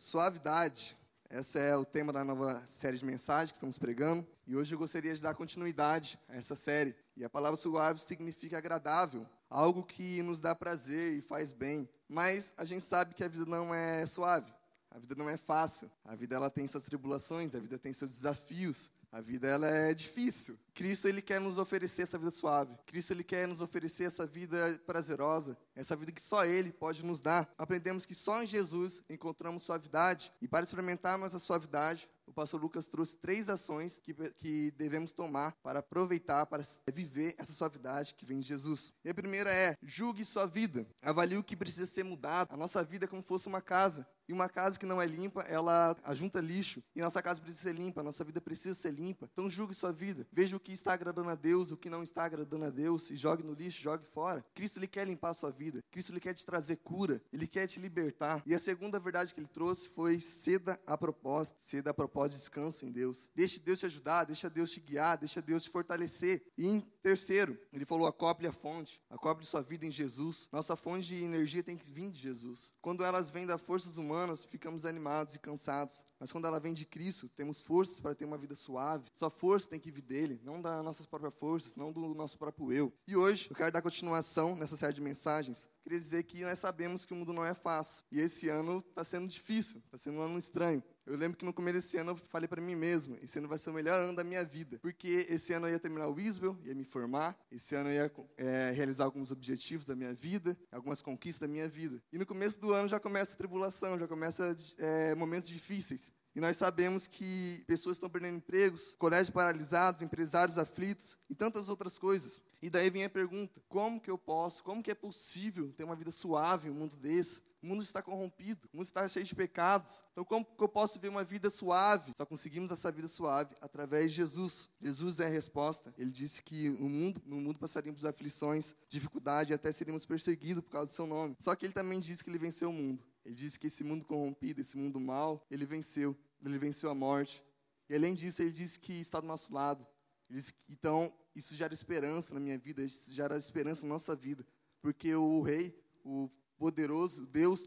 Suavidade. Esse é o tema da nova série de mensagens que estamos pregando. E hoje eu gostaria de dar continuidade a essa série. E a palavra suave significa agradável, algo que nos dá prazer e faz bem. Mas a gente sabe que a vida não é suave. A vida não é fácil. A vida ela tem suas tribulações, a vida tem seus desafios. A vida ela é difícil. Cristo ele quer nos oferecer essa vida suave. Cristo ele quer nos oferecer essa vida prazerosa, essa vida que só ele pode nos dar. Aprendemos que só em Jesus encontramos suavidade e para experimentarmos a suavidade, o pastor Lucas trouxe três ações que, que devemos tomar para aproveitar, para viver essa suavidade que vem de Jesus. E a primeira é: julgue sua vida. Avalie o que precisa ser mudado. A nossa vida é como se fosse uma casa. E uma casa que não é limpa, ela ajunta lixo. E nossa casa precisa ser limpa, nossa vida precisa ser limpa. Então julgue sua vida. Veja o que está agradando a Deus, o que não está agradando a Deus, e jogue no lixo, jogue fora. Cristo ele quer limpar a sua vida. Cristo ele quer te trazer cura, ele quer te libertar. E a segunda verdade que ele trouxe foi ceda a propósito, ceda a propósito, descanso em Deus. Deixe Deus te ajudar, deixa Deus te guiar, deixa Deus te fortalecer. E em terceiro, ele falou acople a fonte, acople sua vida em Jesus. Nossa fonte de energia tem que vir de Jesus. Quando elas vêm das forças humanas, ficamos animados e cansados. Mas quando ela vem de Cristo, temos forças para ter uma vida suave. Sua força tem que vir dele, não das nossas próprias forças, não do nosso próprio eu. E hoje, eu quero dar continuação nessa série de mensagens. Queria dizer que nós sabemos que o mundo não é fácil. E esse ano está sendo difícil, está sendo um ano estranho. Eu lembro que no começo desse ano eu falei para mim mesmo, esse ano vai ser o melhor ano da minha vida, porque esse ano eu ia terminar o Isbel, ia me formar, esse ano eu ia é, realizar alguns objetivos da minha vida, algumas conquistas da minha vida. E no começo do ano já começa a tribulação, já começa é, momentos difíceis. E nós sabemos que pessoas estão perdendo empregos, colégios paralisados, empresários aflitos e tantas outras coisas. E daí vem a pergunta: como que eu posso, como que é possível ter uma vida suave em um mundo desse? O mundo está corrompido, o mundo está cheio de pecados. Então, como que eu posso ver uma vida suave? Só conseguimos essa vida suave através de Jesus. Jesus é a resposta. Ele disse que no mundo, no mundo passaríamos aflições, dificuldade até seríamos perseguidos por causa do seu nome. Só que ele também disse que ele venceu o mundo. Ele disse que esse mundo corrompido, esse mundo mal, ele venceu. Ele venceu a morte. E além disso, ele disse que está do nosso lado. Disse então, isso gera esperança na minha vida, isso gera esperança na nossa vida. Porque o rei, o poderoso Deus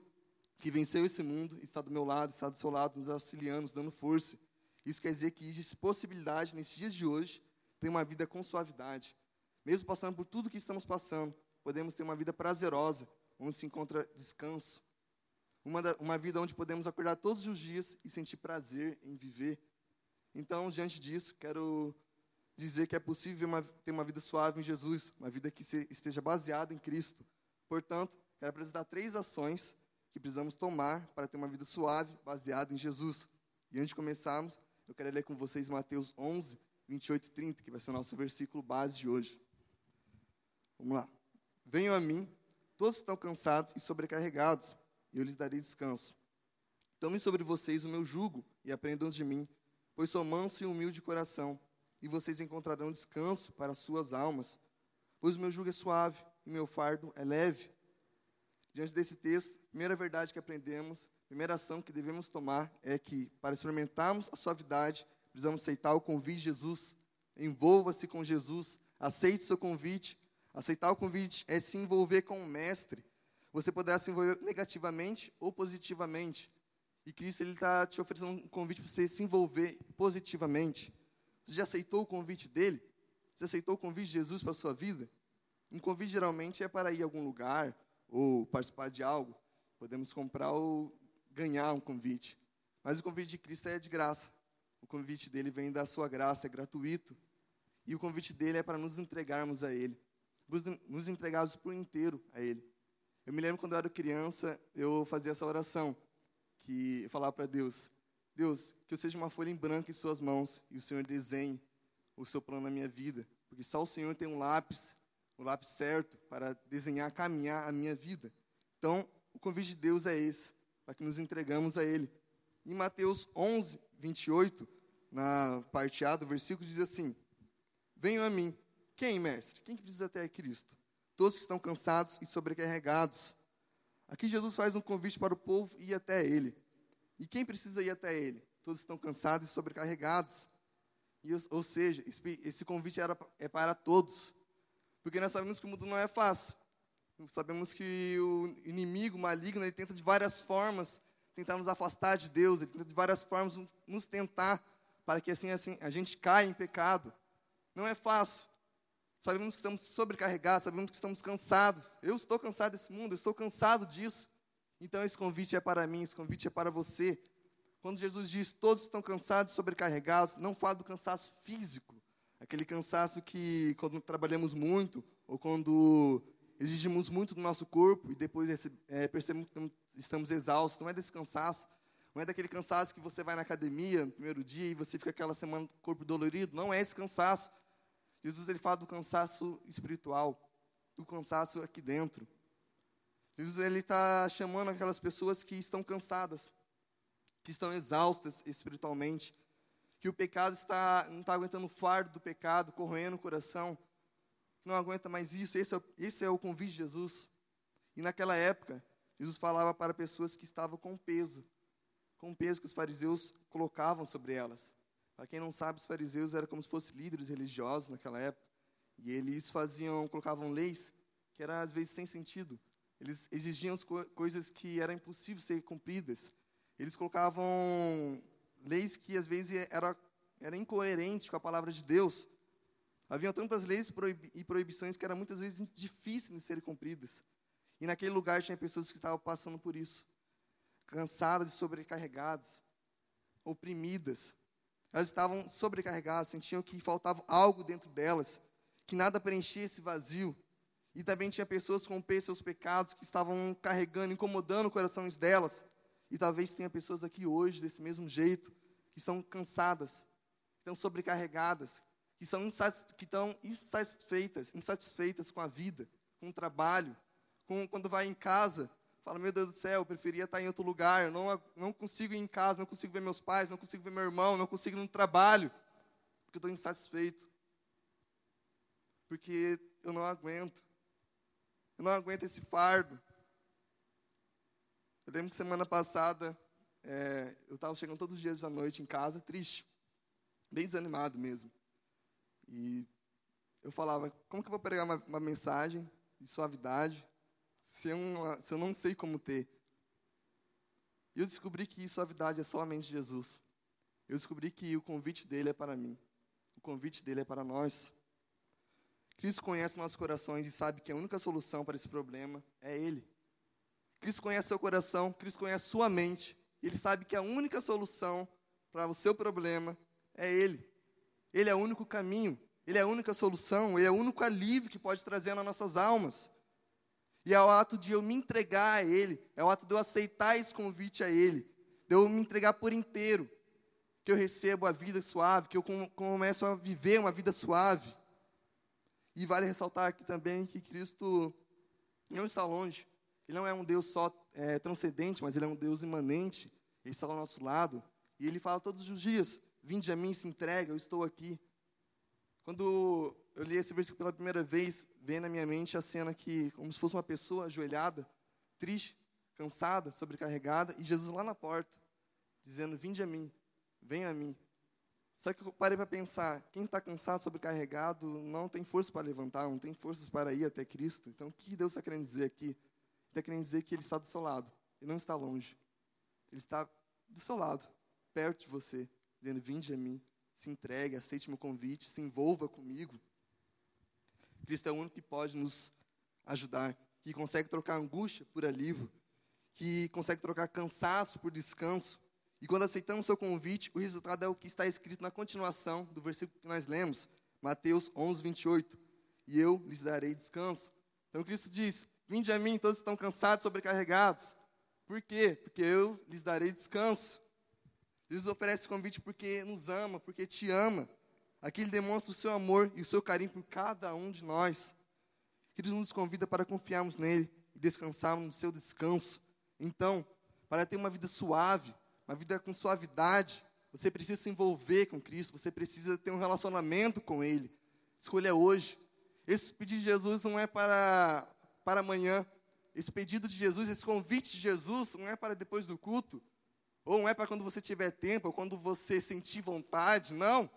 que venceu esse mundo está do meu lado, está do seu lado, nos auxiliando, nos dando força. Isso quer dizer que existe possibilidade, nesses dias de hoje, ter uma vida com suavidade. Mesmo passando por tudo que estamos passando, podemos ter uma vida prazerosa, onde se encontra descanso. Uma, da, uma vida onde podemos acordar todos os dias e sentir prazer em viver. Então, diante disso, quero dizer que é possível uma, ter uma vida suave em Jesus, uma vida que se, esteja baseada em Cristo. Portanto, quero apresentar três ações que precisamos tomar para ter uma vida suave, baseada em Jesus. E antes de começarmos, eu quero ler com vocês Mateus 11, 28 e 30, que vai ser o nosso versículo base de hoje. Vamos lá. Venham a mim, todos estão cansados e sobrecarregados, e eu lhes darei descanso. Tomem sobre vocês o meu jugo e aprendam de mim, pois sou manso e humilde de coração, e vocês encontrarão descanso para as suas almas. Pois o meu jugo é suave e meu fardo é leve. Diante desse texto, a primeira verdade que aprendemos, a primeira ação que devemos tomar é que, para experimentarmos a suavidade, precisamos aceitar o convite de Jesus. Envolva-se com Jesus, aceite seu convite. Aceitar o convite é se envolver com o Mestre. Você poderá se envolver negativamente ou positivamente. E Cristo está te oferecendo um convite para você se envolver positivamente. Você já aceitou o convite dele? Você aceitou o convite de Jesus para a sua vida? Um convite geralmente é para ir a algum lugar, ou participar de algo, podemos comprar ou ganhar um convite. Mas o convite de Cristo é de graça. O convite dele vem da sua graça, é gratuito. E o convite dele é para nos entregarmos a ele, nos entregarmos por inteiro a ele. Eu me lembro quando eu era criança, eu fazia essa oração, que eu falava para Deus: Deus, que eu seja uma folha em branco em suas mãos e o Senhor desenhe o seu plano na minha vida, porque só o Senhor tem um lápis o lápis certo para desenhar, caminhar a minha vida. Então, o convite de Deus é esse, para que nos entregamos a Ele. Em Mateus 11, 28, na parte A do versículo, diz assim: Venham a mim. Quem, mestre? Quem que precisa até Cristo? Todos que estão cansados e sobrecarregados. Aqui Jesus faz um convite para o povo ir até Ele. E quem precisa ir até Ele? Todos estão cansados e sobrecarregados. E, ou seja, esse convite era, é para todos. Porque nós sabemos que o mundo não é fácil. Sabemos que o inimigo maligno ele tenta de várias formas tentar nos afastar de Deus, ele tenta de várias formas nos tentar para que assim, assim a gente caia em pecado. Não é fácil. Sabemos que estamos sobrecarregados, sabemos que estamos cansados. Eu estou cansado desse mundo, eu estou cansado disso. Então esse convite é para mim, esse convite é para você. Quando Jesus diz todos estão cansados, sobrecarregados, não fala do cansaço físico, aquele cansaço que quando trabalhamos muito ou quando exigimos muito do nosso corpo e depois é, percebemos que estamos exaustos, não é desse cansaço, não é daquele cansaço que você vai na academia no primeiro dia e você fica aquela semana com o corpo dolorido, não é esse cansaço. Jesus ele fala do cansaço espiritual, do cansaço aqui dentro. Jesus ele está chamando aquelas pessoas que estão cansadas, que estão exaustas espiritualmente, que o pecado está não está aguentando o fardo do pecado, corroendo o coração, não aguenta mais isso. Esse é, esse é o convite de Jesus. E naquela época, Jesus falava para pessoas que estavam com peso, com peso que os fariseus colocavam sobre elas. Para quem não sabe, os fariseus eram como se fossem líderes religiosos naquela época. E eles faziam, colocavam leis que eram às vezes sem sentido. Eles exigiam co coisas que eram impossíveis ser cumpridas. Eles colocavam leis que às vezes eram era incoerentes com a palavra de Deus. Havia tantas leis e proibições que eram muitas vezes difíceis de serem cumpridas. E naquele lugar tinha pessoas que estavam passando por isso, cansadas e sobrecarregadas, oprimidas. Elas estavam sobrecarregadas, sentiam que faltava algo dentro delas, que nada preenchia esse vazio. E também tinha pessoas com seus pecados que estavam carregando, incomodando os corações delas. E talvez tenha pessoas aqui hoje desse mesmo jeito, que estão cansadas, estão sobrecarregadas, que, são que estão insatisfeitas, insatisfeitas com a vida, com o trabalho, com, quando vai em casa, fala, meu Deus do céu, eu preferia estar em outro lugar, eu não, não consigo ir em casa, não consigo ver meus pais, não consigo ver meu irmão, não consigo ir no trabalho, porque eu estou insatisfeito. Porque eu não aguento. Eu não aguento esse fardo. Eu lembro que semana passada, é, eu estava chegando todos os dias à noite em casa, triste, bem desanimado mesmo. E eu falava, como que eu vou pregar uma, uma mensagem de suavidade se eu, se eu não sei como ter? E eu descobri que suavidade é somente Jesus. Eu descobri que o convite dele é para mim. O convite dele é para nós. Cristo conhece nossos corações e sabe que a única solução para esse problema é Ele. Cristo conhece seu coração, Cristo conhece sua mente. Ele sabe que a única solução para o seu problema é Ele. Ele é o único caminho, Ele é a única solução, Ele é o único alívio que pode trazer nas nossas almas. E é o ato de eu me entregar a Ele, é o ato de eu aceitar esse convite a Ele, de eu me entregar por inteiro, que eu recebo a vida suave, que eu começo a viver uma vida suave. E vale ressaltar aqui também que Cristo não está longe. Ele não é um Deus só é, transcendente, mas Ele é um Deus imanente. Ele está ao nosso lado. E Ele fala todos os dias: Vinde a mim, se entrega, eu estou aqui. Quando eu li esse versículo pela primeira vez, vem na minha mente a cena que, como se fosse uma pessoa ajoelhada, triste, cansada, sobrecarregada, e Jesus lá na porta, dizendo: Vinde a mim, venha a mim. Só que eu parei para pensar: quem está cansado, sobrecarregado, não tem força para levantar, não tem forças para ir até Cristo. Então, o que Deus está querendo dizer aqui? Está querendo dizer que Ele está do seu lado, Ele não está longe. Ele está do seu lado, perto de você dizendo: Vinde a mim, se entregue, aceite meu convite, se envolva comigo. Cristo é o único que pode nos ajudar, que consegue trocar angústia por alívio, que consegue trocar cansaço por descanso. E quando aceitamos seu convite, o resultado é o que está escrito na continuação do versículo que nós lemos, Mateus 11, 28. E eu lhes darei descanso. Então Cristo diz: Vinde a mim, todos estão cansados, sobrecarregados. Por quê? Porque eu lhes darei descanso. Jesus oferece convite porque nos ama, porque te ama. Aqui ele demonstra o seu amor e o seu carinho por cada um de nós. Ele nos convida para confiarmos nele e descansarmos no seu descanso. Então, para ter uma vida suave, uma vida com suavidade, você precisa se envolver com Cristo, você precisa ter um relacionamento com Ele. Escolha hoje. Esse pedido de Jesus não é para, para amanhã. Esse pedido de Jesus, esse convite de Jesus, não é para depois do culto. Ou não é para quando você tiver tempo, ou quando você sentir vontade, não.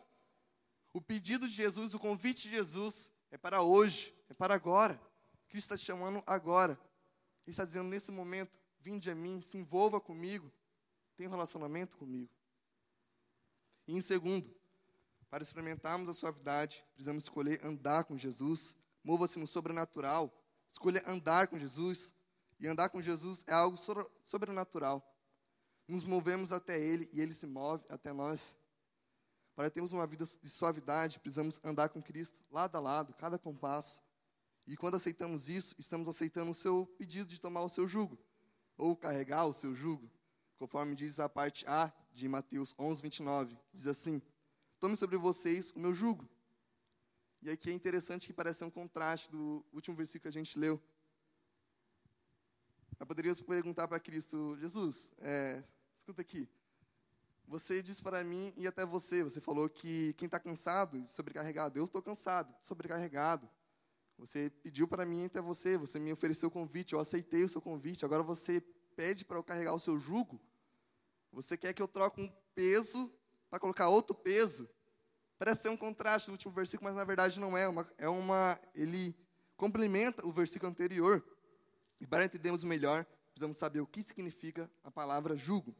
O pedido de Jesus, o convite de Jesus é para hoje, é para agora. Cristo está te chamando agora. Ele está dizendo nesse momento: vinde a mim, se envolva comigo, tem um relacionamento comigo. E em segundo, para experimentarmos a suavidade, precisamos escolher andar com Jesus. Mova-se no sobrenatural. Escolha andar com Jesus. E andar com Jesus é algo sobrenatural. Nos movemos até Ele e Ele se move até nós. Para termos uma vida de suavidade, precisamos andar com Cristo lado a lado, cada compasso. E quando aceitamos isso, estamos aceitando o seu pedido de tomar o seu jugo, ou carregar o seu jugo, conforme diz a parte A de Mateus 11, 29. Diz assim: Tome sobre vocês o meu jugo. E aqui é interessante que parece um contraste do último versículo que a gente leu. Eu poderia perguntar para Cristo, Jesus, é, escuta aqui, você disse para mim e até você, você falou que quem está cansado, sobrecarregado, eu estou cansado, sobrecarregado. Você pediu para mim até você, você me ofereceu o convite, eu aceitei o seu convite, agora você pede para eu carregar o seu jugo. Você quer que eu troque um peso para colocar outro peso? Parece ser um contraste do último versículo, mas na verdade não é. Uma, é uma, ele complementa o versículo anterior. E para entendermos melhor, precisamos saber o que significa a palavra jugo.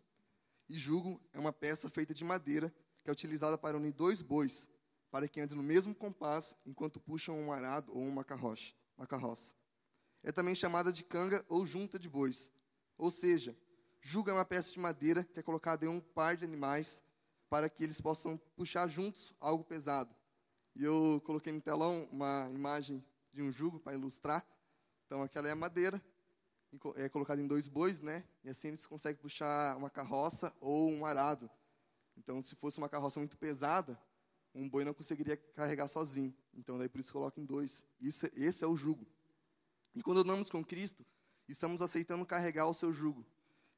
E jugo é uma peça feita de madeira que é utilizada para unir dois bois, para que andem no mesmo compasso enquanto puxam um arado ou uma carroça. Uma carroça. É também chamada de canga ou junta de bois. Ou seja, jugo é uma peça de madeira que é colocada em um par de animais para que eles possam puxar juntos algo pesado. E eu coloquei no telão uma imagem de um jugo para ilustrar. Então, aquela é a madeira, é colocada em dois bois, né? E assim eles conseguem puxar uma carroça ou um arado. Então, se fosse uma carroça muito pesada, um boi não conseguiria carregar sozinho. Então, daí por isso coloca em dois. Isso, esse é o jugo. E quando andamos com Cristo, estamos aceitando carregar o seu jugo,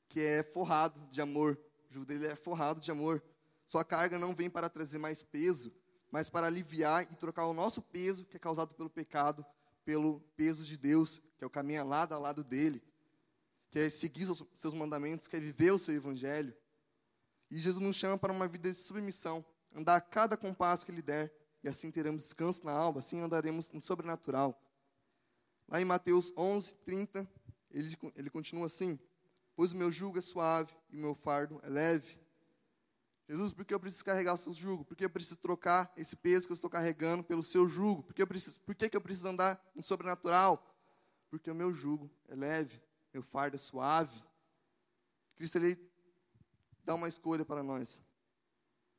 que é forrado de amor. O jugo dele é forrado de amor. Sua carga não vem para trazer mais peso, mas para aliviar e trocar o nosso peso, que é causado pelo pecado, pelo peso de Deus, que é o caminho lado a lado dele, que é seguir os seus mandamentos, que é viver o seu evangelho. E Jesus nos chama para uma vida de submissão, andar a cada compasso que ele der, e assim teremos descanso na alma, assim andaremos no sobrenatural. Lá em Mateus 11, 30, ele, ele continua assim: Pois o meu jugo é suave e o meu fardo é leve. Jesus, por que eu preciso carregar o seu jugo? Por que eu preciso trocar esse peso que eu estou carregando pelo seu jugo? Por que, eu preciso, por que, que eu preciso andar no sobrenatural? Porque o meu jugo é leve, meu fardo é suave. Cristo, Ele dá uma escolha para nós.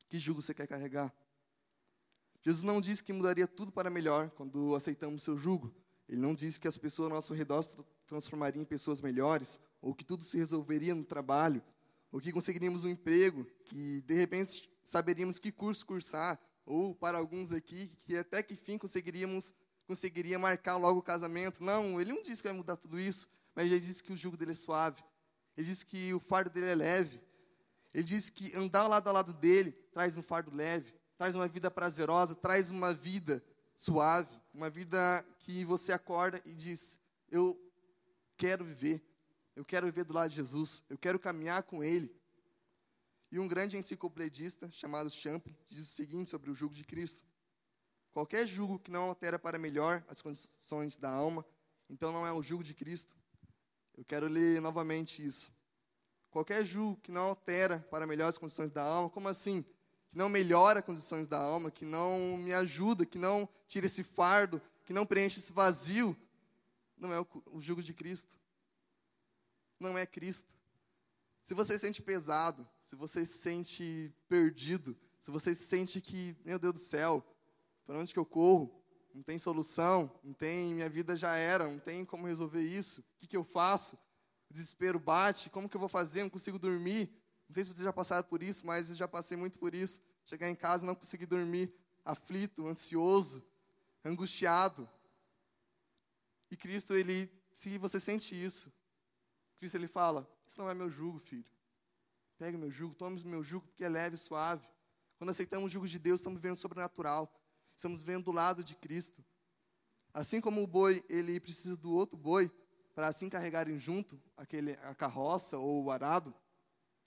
Que jugo você quer carregar? Jesus não disse que mudaria tudo para melhor quando aceitamos o seu jugo. Ele não disse que as pessoas ao nosso redor se transformariam em pessoas melhores, ou que tudo se resolveria no trabalho, ou que conseguiríamos um emprego, que de repente saberíamos que curso cursar, ou para alguns aqui, que até que fim conseguiríamos conseguiria marcar logo o casamento. Não, ele não disse que vai mudar tudo isso, mas ele disse que o jugo dele é suave. Ele disse que o fardo dele é leve. Ele disse que andar lado a lado dele traz um fardo leve, traz uma vida prazerosa, traz uma vida suave, uma vida que você acorda e diz: Eu quero viver, eu quero viver do lado de Jesus, eu quero caminhar com Ele. E um grande enciclopedista chamado Champlin diz o seguinte sobre o jugo de Cristo: Qualquer jugo que não altera para melhor as condições da alma, então não é o jugo de Cristo. Eu quero ler novamente isso. Qualquer jugo que não altera para melhor as condições da alma, como assim? Que não melhora as condições da alma, que não me ajuda, que não tira esse fardo, que não preenche esse vazio, não é o, o jugo de Cristo não é Cristo. Se você se sente pesado, se você se sente perdido, se você se sente que, meu Deus do céu, para onde que eu corro? Não tem solução, não tem, minha vida já era, não tem como resolver isso. O que, que eu faço? O desespero bate, como que eu vou fazer? Não consigo dormir. Não sei se vocês já passaram por isso, mas eu já passei muito por isso. Chegar em casa e não conseguir dormir, aflito, ansioso, angustiado. E Cristo, ele, se você sente isso, Cristo ele fala: Isso não é meu jugo, filho. Pega meu jugo, tome o meu jugo, porque é leve e suave. Quando aceitamos o jugo de Deus, estamos vivendo sobrenatural. Estamos vendo do lado de Cristo. Assim como o boi, ele precisa do outro boi para assim carregarem junto aquele, a carroça ou o arado,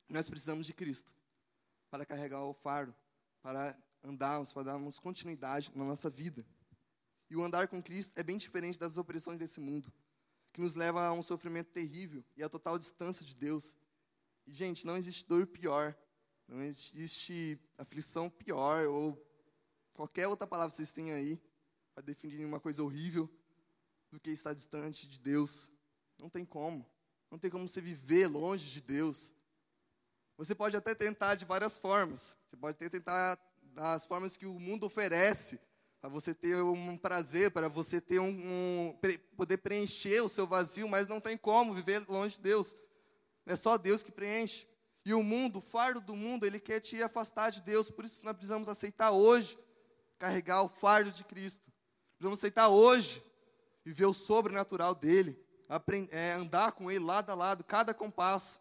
nós precisamos de Cristo para carregar o fardo, para andarmos, para darmos continuidade na nossa vida. E o andar com Cristo é bem diferente das opressões desse mundo que nos leva a um sofrimento terrível e a total distância de Deus. E, gente, não existe dor pior, não existe aflição pior, ou qualquer outra palavra que vocês têm aí, para definir uma coisa horrível, do que estar distante de Deus. Não tem como. Não tem como você viver longe de Deus. Você pode até tentar de várias formas. Você pode até tentar das formas que o mundo oferece, para você ter um prazer, para você ter um, um, poder preencher o seu vazio, mas não tem como viver longe de Deus. É só Deus que preenche. E o mundo, o fardo do mundo, ele quer te afastar de Deus. Por isso nós precisamos aceitar hoje carregar o fardo de Cristo. Precisamos aceitar hoje viver o sobrenatural dele, aprender, é, andar com ele lado a lado, cada compasso.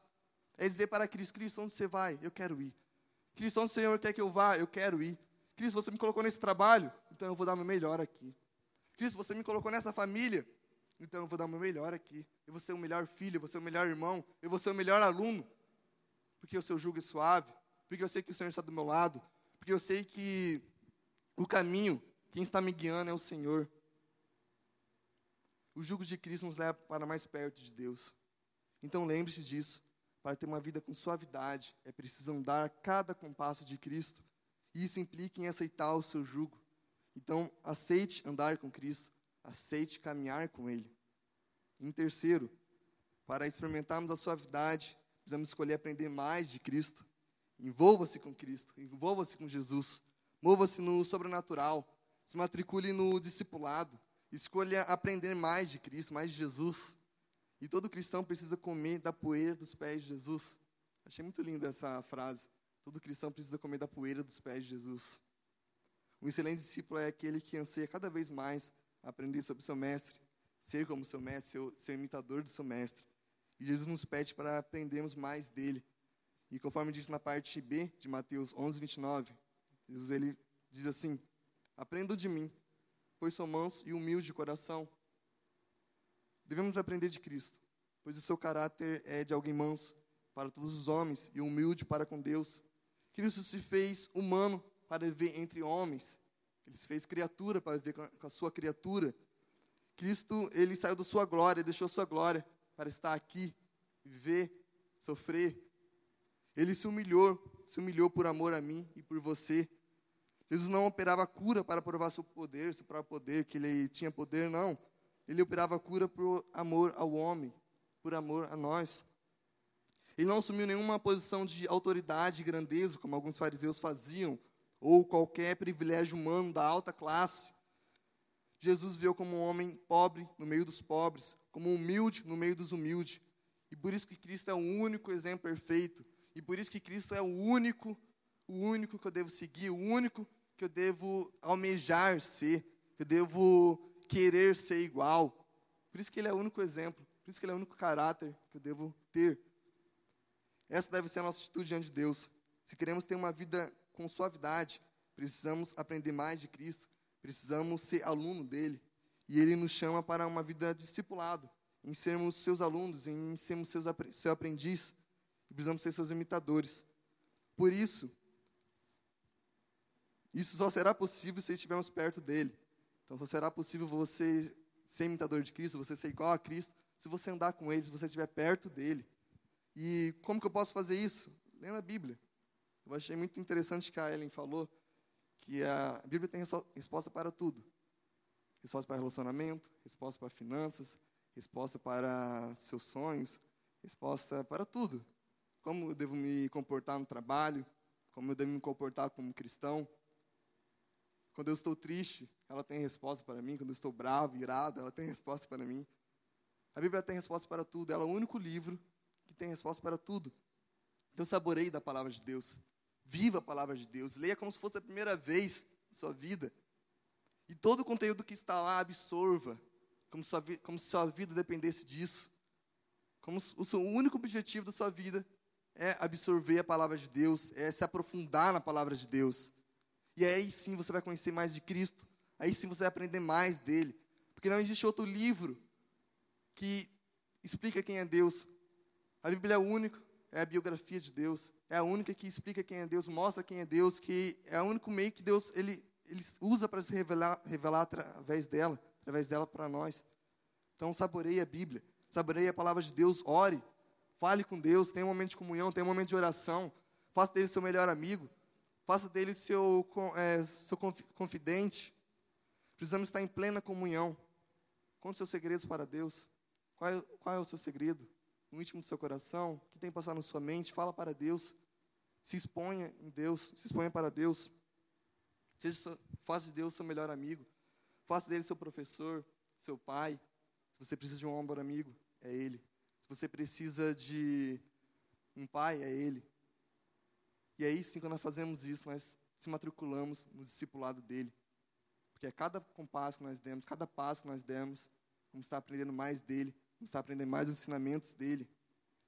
É dizer para Cristo: Cristo, onde você vai? Eu quero ir. Cristo, onde o Senhor quer que eu vá? Eu quero ir. Cristo, você me colocou nesse trabalho? Então eu vou dar meu melhor aqui. Cristo, você me colocou nessa família? Então eu vou dar meu melhor aqui. Eu vou ser o melhor filho, eu vou ser o melhor irmão, eu vou ser o melhor aluno. Porque o seu jugo é suave, porque eu sei que o Senhor está do meu lado, porque eu sei que o caminho, quem está me guiando é o Senhor. O jugo de Cristo nos leva para mais perto de Deus. Então lembre-se disso. Para ter uma vida com suavidade, é preciso andar cada compasso de Cristo. E isso implica em aceitar o seu jugo. Então, aceite andar com Cristo aceite caminhar com Ele. Em terceiro, para experimentarmos a suavidade, precisamos escolher aprender mais de Cristo. Envolva-se com Cristo, envolva-se com Jesus, mova-se no sobrenatural, se matricule no discipulado, escolha aprender mais de Cristo, mais de Jesus. E todo cristão precisa comer da poeira dos pés de Jesus. Achei muito linda essa frase. Todo cristão precisa comer da poeira dos pés de Jesus. Um excelente discípulo é aquele que anseia cada vez mais aprender sobre seu mestre, ser como seu mestre, ser, ser imitador do seu mestre. E Jesus nos pede para aprendermos mais dele. E conforme diz na parte B de Mateus 11, 29, Jesus ele diz assim: Aprendam de mim, pois sou manso e humilde de coração. Devemos aprender de Cristo, pois o seu caráter é de alguém manso para todos os homens e humilde para com Deus. Cristo se fez humano para viver entre homens ele se fez criatura para viver com a sua criatura. Cristo, ele saiu da sua glória, deixou a sua glória para estar aqui, viver, sofrer. Ele se humilhou, se humilhou por amor a mim e por você. Jesus não operava cura para provar seu poder, seu próprio poder, que ele tinha poder, não. Ele operava cura por amor ao homem, por amor a nós. Ele não assumiu nenhuma posição de autoridade e grandeza, como alguns fariseus faziam, ou qualquer privilégio humano da alta classe. Jesus viveu como um homem pobre no meio dos pobres, como humilde no meio dos humildes. E por isso que Cristo é o único exemplo perfeito. E por isso que Cristo é o único, o único que eu devo seguir, o único que eu devo almejar ser, que eu devo querer ser igual. Por isso que ele é o único exemplo, por isso que ele é o único caráter que eu devo ter. Essa deve ser a nossa atitude diante de Deus. Se queremos ter uma vida com suavidade. Precisamos aprender mais de Cristo, precisamos ser aluno dele. E ele nos chama para uma vida discipulado, em sermos seus alunos, em sermos seus, seu aprendiz. Precisamos ser seus imitadores. Por isso, isso só será possível se estivermos perto dele. Então, só será possível você ser imitador de Cristo, você ser igual a Cristo, se você andar com ele, se você estiver perto dele. E como que eu posso fazer isso? Lendo a Bíblia. Eu achei muito interessante que a Ellen falou que a Bíblia tem resposta para tudo. Resposta para relacionamento, resposta para finanças, resposta para seus sonhos, resposta para tudo. Como eu devo me comportar no trabalho, como eu devo me comportar como cristão. Quando eu estou triste, ela tem resposta para mim. Quando eu estou bravo, irado, ela tem resposta para mim. A Bíblia tem resposta para tudo. Ela é o único livro que tem resposta para tudo. Então, saboreie da palavra de Deus. Viva a palavra de Deus. Leia como se fosse a primeira vez na sua vida. E todo o conteúdo que está lá, absorva. Como, sua, como se sua vida dependesse disso. Como o seu único objetivo da sua vida é absorver a palavra de Deus, é se aprofundar na palavra de Deus. E aí sim você vai conhecer mais de Cristo. Aí sim você vai aprender mais dele. Porque não existe outro livro que explica quem é Deus. A Bíblia é o único é a biografia de Deus. É a única que explica quem é Deus, mostra quem é Deus, que é o único meio que Deus ele, ele usa para se revelar, revelar através dela, através dela para nós. Então, saboreie a Bíblia, saboreie a palavra de Deus, ore, Fale com Deus, tenha um momento de comunhão, tenha um momento de oração. Faça dele seu melhor amigo. Faça dele seu, é, seu confidente. Precisamos estar em plena comunhão. Conte seus segredos para Deus. Qual é, qual é o seu segredo? No íntimo do seu coração? O que tem passado na sua mente? Fala para Deus. Se exponha em Deus. Se exponha para Deus. Faça de Deus seu melhor amigo. Faça dele seu professor, seu pai. Se você precisa de um ombro amigo, é ele. Se você precisa de um pai, é ele. E aí sim, quando nós fazemos isso, nós se matriculamos no discipulado dele. Porque a cada compasso que nós demos, cada passo que nós demos, vamos estar aprendendo mais dele, estar aprendendo mais os ensinamentos dele.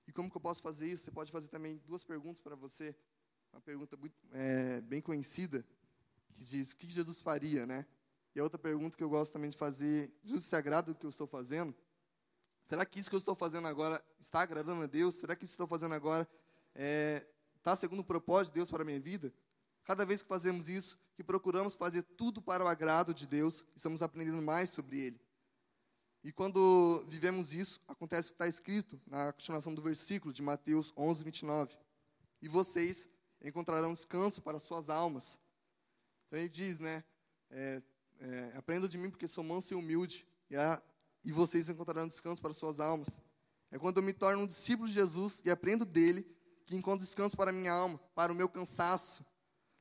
E como que eu posso fazer isso? Você pode fazer também duas perguntas para você. Uma pergunta muito, é, bem conhecida, que diz, o que Jesus faria, né? E a outra pergunta que eu gosto também de fazer, Jesus se agrada do que eu estou fazendo? Será que isso que eu estou fazendo agora está agradando a Deus? Será que isso que eu estou fazendo agora é, está segundo o propósito de Deus para a minha vida? Cada vez que fazemos isso, que procuramos fazer tudo para o agrado de Deus, estamos aprendendo mais sobre Ele. E quando vivemos isso, acontece o que está escrito na continuação do versículo de Mateus 11, 29. E vocês encontrarão descanso para suas almas. Então ele diz, né? É, é, aprenda de mim porque sou manso e humilde, e, a, e vocês encontrarão descanso para suas almas. É quando eu me torno um discípulo de Jesus e aprendo dele que encontro descanso para a minha alma, para o meu cansaço.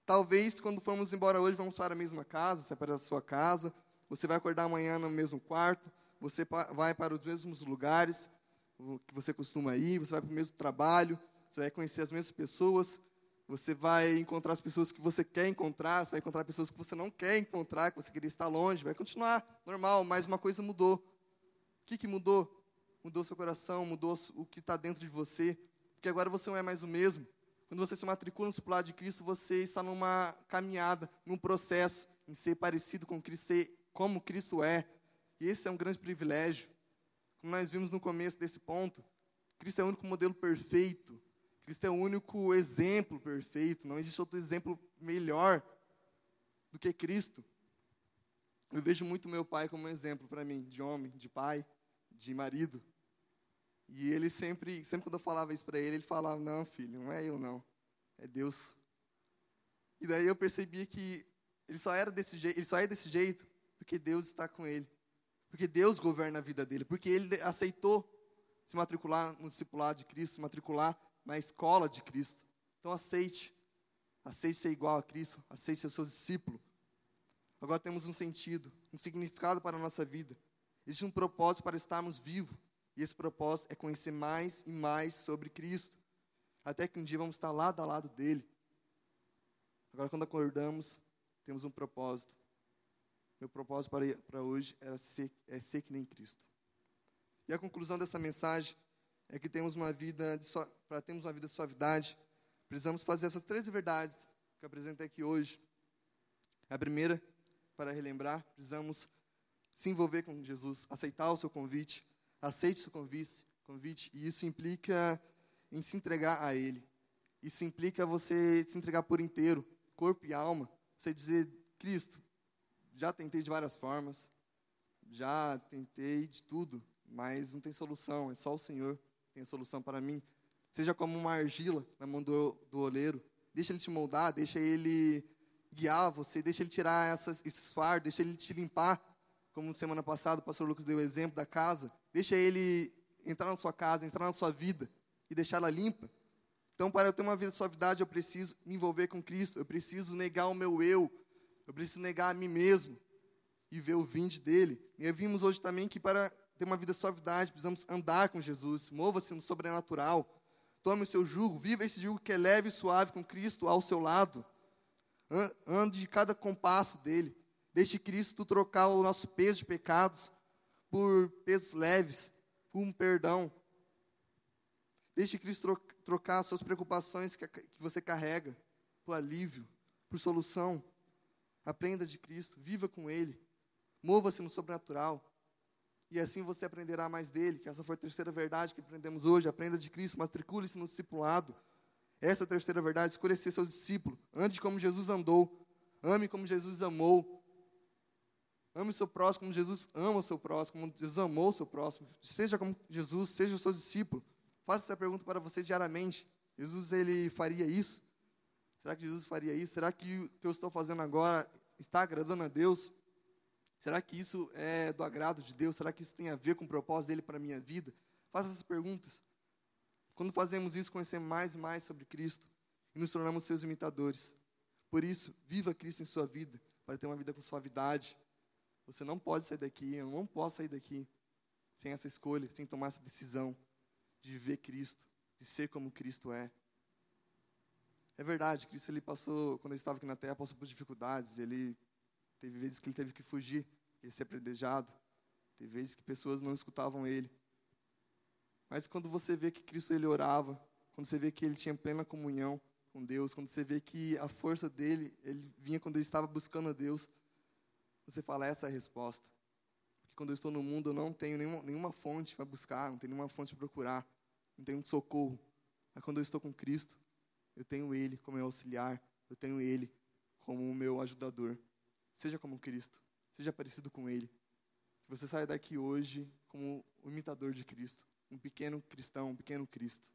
Talvez quando formos embora hoje, vamos para a mesma casa, para a sua casa, você vai acordar amanhã no mesmo quarto, você vai para os mesmos lugares que você costuma ir, você vai para o mesmo trabalho, você vai conhecer as mesmas pessoas, você vai encontrar as pessoas que você quer encontrar, você vai encontrar pessoas que você não quer encontrar, que você queria estar longe, vai continuar normal, mas uma coisa mudou. O que, que mudou? Mudou seu coração, mudou o que está dentro de você, porque agora você não é mais o mesmo. Quando você se matricula no discipulado de Cristo, você está numa caminhada, num processo em ser parecido com Cristo, ser como Cristo é. E esse é um grande privilégio. Como nós vimos no começo desse ponto, Cristo é o único modelo perfeito. Cristo é o único exemplo perfeito. Não existe outro exemplo melhor do que Cristo. Eu vejo muito meu pai como um exemplo para mim, de homem, de pai, de marido. E ele sempre, sempre quando eu falava isso para ele, ele falava: Não, filho, não é eu não, é Deus. E daí eu percebia que ele só era desse jeito, ele só é desse jeito porque Deus está com ele, porque Deus governa a vida dele, porque ele aceitou se matricular no discipulado de Cristo, se matricular na escola de Cristo. Então aceite. Aceite ser igual a Cristo, aceite ser seu discípulo. Agora temos um sentido, um significado para a nossa vida. Existe um propósito para estarmos vivos. E esse propósito é conhecer mais e mais sobre Cristo. Até que um dia vamos estar lado a lado dele. Agora, quando acordamos, temos um propósito. Meu propósito para, para hoje era ser, é ser que nem Cristo. E a conclusão dessa mensagem é que temos uma vida so, para termos uma vida de suavidade, precisamos fazer essas três verdades que apresentei aqui hoje. A primeira, para relembrar, precisamos se envolver com Jesus, aceitar o seu convite, aceite o seu convite, convite, e isso implica em se entregar a Ele. Isso implica você se entregar por inteiro, corpo e alma. Você dizer, Cristo, já tentei de várias formas, já tentei de tudo, mas não tem solução, é só o Senhor tem a solução para mim. Seja como uma argila na mão do, do oleiro. Deixa ele te moldar, deixa ele guiar você, deixa ele tirar essas, esses fardos, deixa ele te limpar. Como semana passada o pastor Lucas deu o exemplo da casa. Deixa ele entrar na sua casa, entrar na sua vida e deixá-la limpa. Então, para eu ter uma vida de suavidade, eu preciso me envolver com Cristo. Eu preciso negar o meu eu. Eu preciso negar a mim mesmo e ver o vinde dele. E vimos hoje também que para ter uma vida de suavidade, precisamos andar com Jesus, mova-se no sobrenatural, tome o seu jugo, viva esse jugo que é leve e suave com Cristo ao seu lado, ande de cada compasso dele, deixe Cristo trocar o nosso peso de pecados por pesos leves, por um perdão, deixe Cristo trocar as suas preocupações que você carrega por alívio, por solução, aprenda de Cristo, viva com Ele, mova-se no sobrenatural, e assim você aprenderá mais dele, que essa foi a terceira verdade que aprendemos hoje. Aprenda de Cristo, matricule-se no discipulado. Essa é a terceira verdade, escolha ser seu discípulo. Ande como Jesus andou. Ame como Jesus amou. Ame o seu próximo como Jesus ama o seu próximo, como Jesus amou o seu próximo. Seja como Jesus, seja o seu discípulo. Faça essa pergunta para você diariamente. Jesus, ele faria isso? Será que Jesus faria isso? Será que o que eu estou fazendo agora está agradando a Deus? Será que isso é do agrado de Deus? Será que isso tem a ver com o propósito dele para a minha vida? Faça essas perguntas. Quando fazemos isso, conhecemos mais e mais sobre Cristo e nos tornamos seus imitadores. Por isso, viva Cristo em sua vida, para ter uma vida com suavidade. Você não pode sair daqui, eu não posso sair daqui sem essa escolha, sem tomar essa decisão de viver Cristo, de ser como Cristo é. É verdade, Cristo ele passou, quando ele estava aqui na terra, passou por dificuldades, ele teve vezes que ele teve que fugir, ele ser predejado, teve vezes que pessoas não escutavam ele. Mas quando você vê que Cristo ele orava, quando você vê que ele tinha plena comunhão com Deus, quando você vê que a força dele, ele vinha quando ele estava buscando a Deus, você fala essa é a resposta. Porque quando eu estou no mundo, eu não tenho nenhuma, nenhuma fonte para buscar, não tenho nenhuma fonte para procurar, não tenho um socorro. Mas quando eu estou com Cristo, eu tenho Ele como meu auxiliar, eu tenho Ele como o meu ajudador. Seja como Cristo, seja parecido com Ele. Que você saia daqui hoje como o imitador de Cristo, um pequeno cristão, um pequeno Cristo.